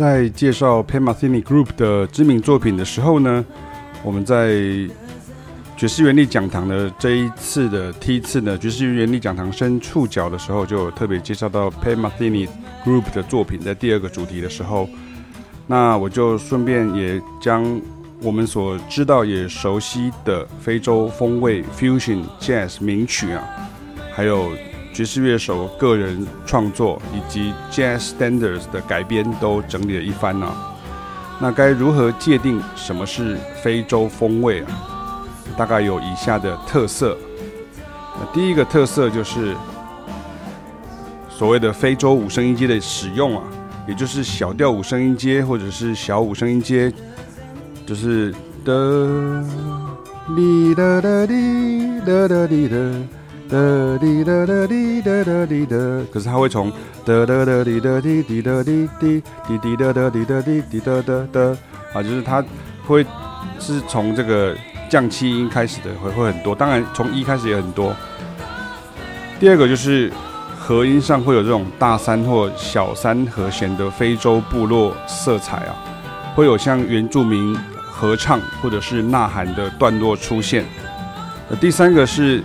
在介绍 Pat Metheny Group 的知名作品的时候呢，我们在爵士原力讲堂的这一次的第一次呢，爵士原力讲堂深触角的时候，就特别介绍到 Pat Metheny Group 的作品，在第二个主题的时候，那我就顺便也将我们所知道也熟悉的非洲风味 Fusion Jazz 名曲啊，还有。爵士乐手个人创作以及 Jazz Standards 的改编都整理了一番呢、那该如何界定什么是非洲风味啊？大概有以下的特色。第一个特色就是所谓的非洲五声音阶的使用啊，也就是小调五声音阶或者是小五声音阶，就是的滴答答滴答答滴答。哒滴哒哒滴哒哒滴哒，可是它会从哒哒哒滴哒滴滴哒滴滴滴滴哒哒滴哒滴滴哒哒哒啊，就是它会是从这个降七音开始的，会会很多。当然从一开始也很多。第二个就是和音上会有这种大三或小三和弦的非洲部落色彩啊，会有像原住民合唱或者是呐喊的段落出现。第三个是。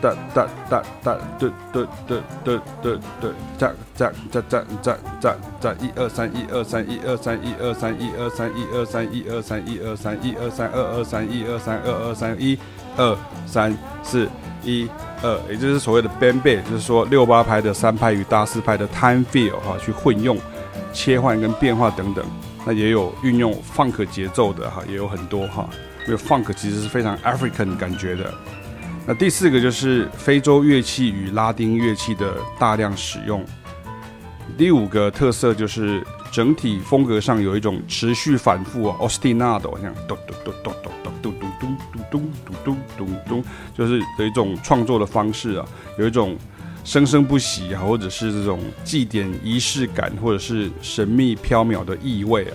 哒哒哒哒哒哒哒哒哒哒哒，这这这这这这这一二三一二三一二三一二三一二三一二三一二三一二三一二三二二三一二三二二三一二三四一二，也就是所谓的 bembe，就是说六八拍的三拍与大四拍的 time feel 哈，去混用、切换跟变化等等。那也有运用 funk 节奏的哈，也有很多哈，因为 funk 其实是非常 African 感觉的。那第四个就是非洲乐器与拉丁乐器的大量使用。第五个特色就是整体风格上有一种持续反复啊，ostinato，像咚咚咚咚咚咚咚咚咚咚咚咚咚，就是有一种创作的方式啊，有一种生生不息啊，或者是这种祭典仪式感，或者是神秘飘渺的意味啊。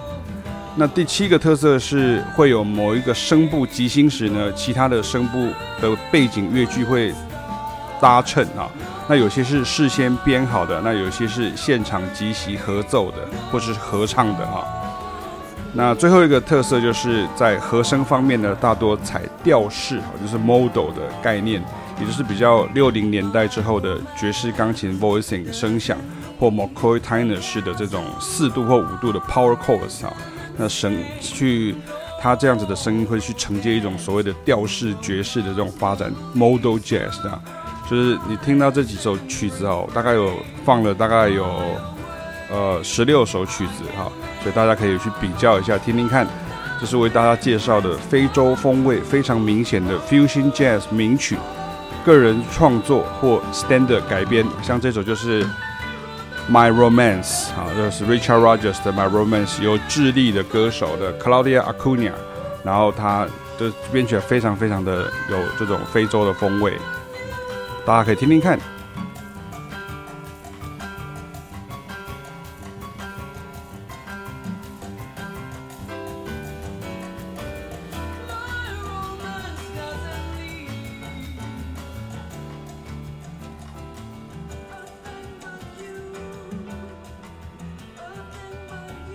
那第七个特色是会有某一个声部即兴时呢，其他的声部的背景乐句会搭衬啊。那有些是事先编好的，那有些是现场即席合奏的，或是合唱的哈。那最后一个特色就是在和声方面呢，大多采调式，就是 model 的概念，也就是比较六零年代之后的爵士钢琴 voicing 声响，或 McCoy Tyner 式的这种四度或五度的 power chords 啊。那声去，他这样子的声音会去承接一种所谓的调式爵士的这种发展，modal jazz 啊，就是你听到这几首曲子哦，大概有放了大概有呃十六首曲子哈，所以大家可以去比较一下，听听看。这是为大家介绍的非洲风味非常明显的 fusion jazz 名曲，个人创作或 standard 改编，像这首就是。My Romance，啊，这是 Richard Rogers 的 My Romance，由智利的歌手的 Claudia Acuna，然后他的编曲非常非常的有这种非洲的风味，大家可以听听看。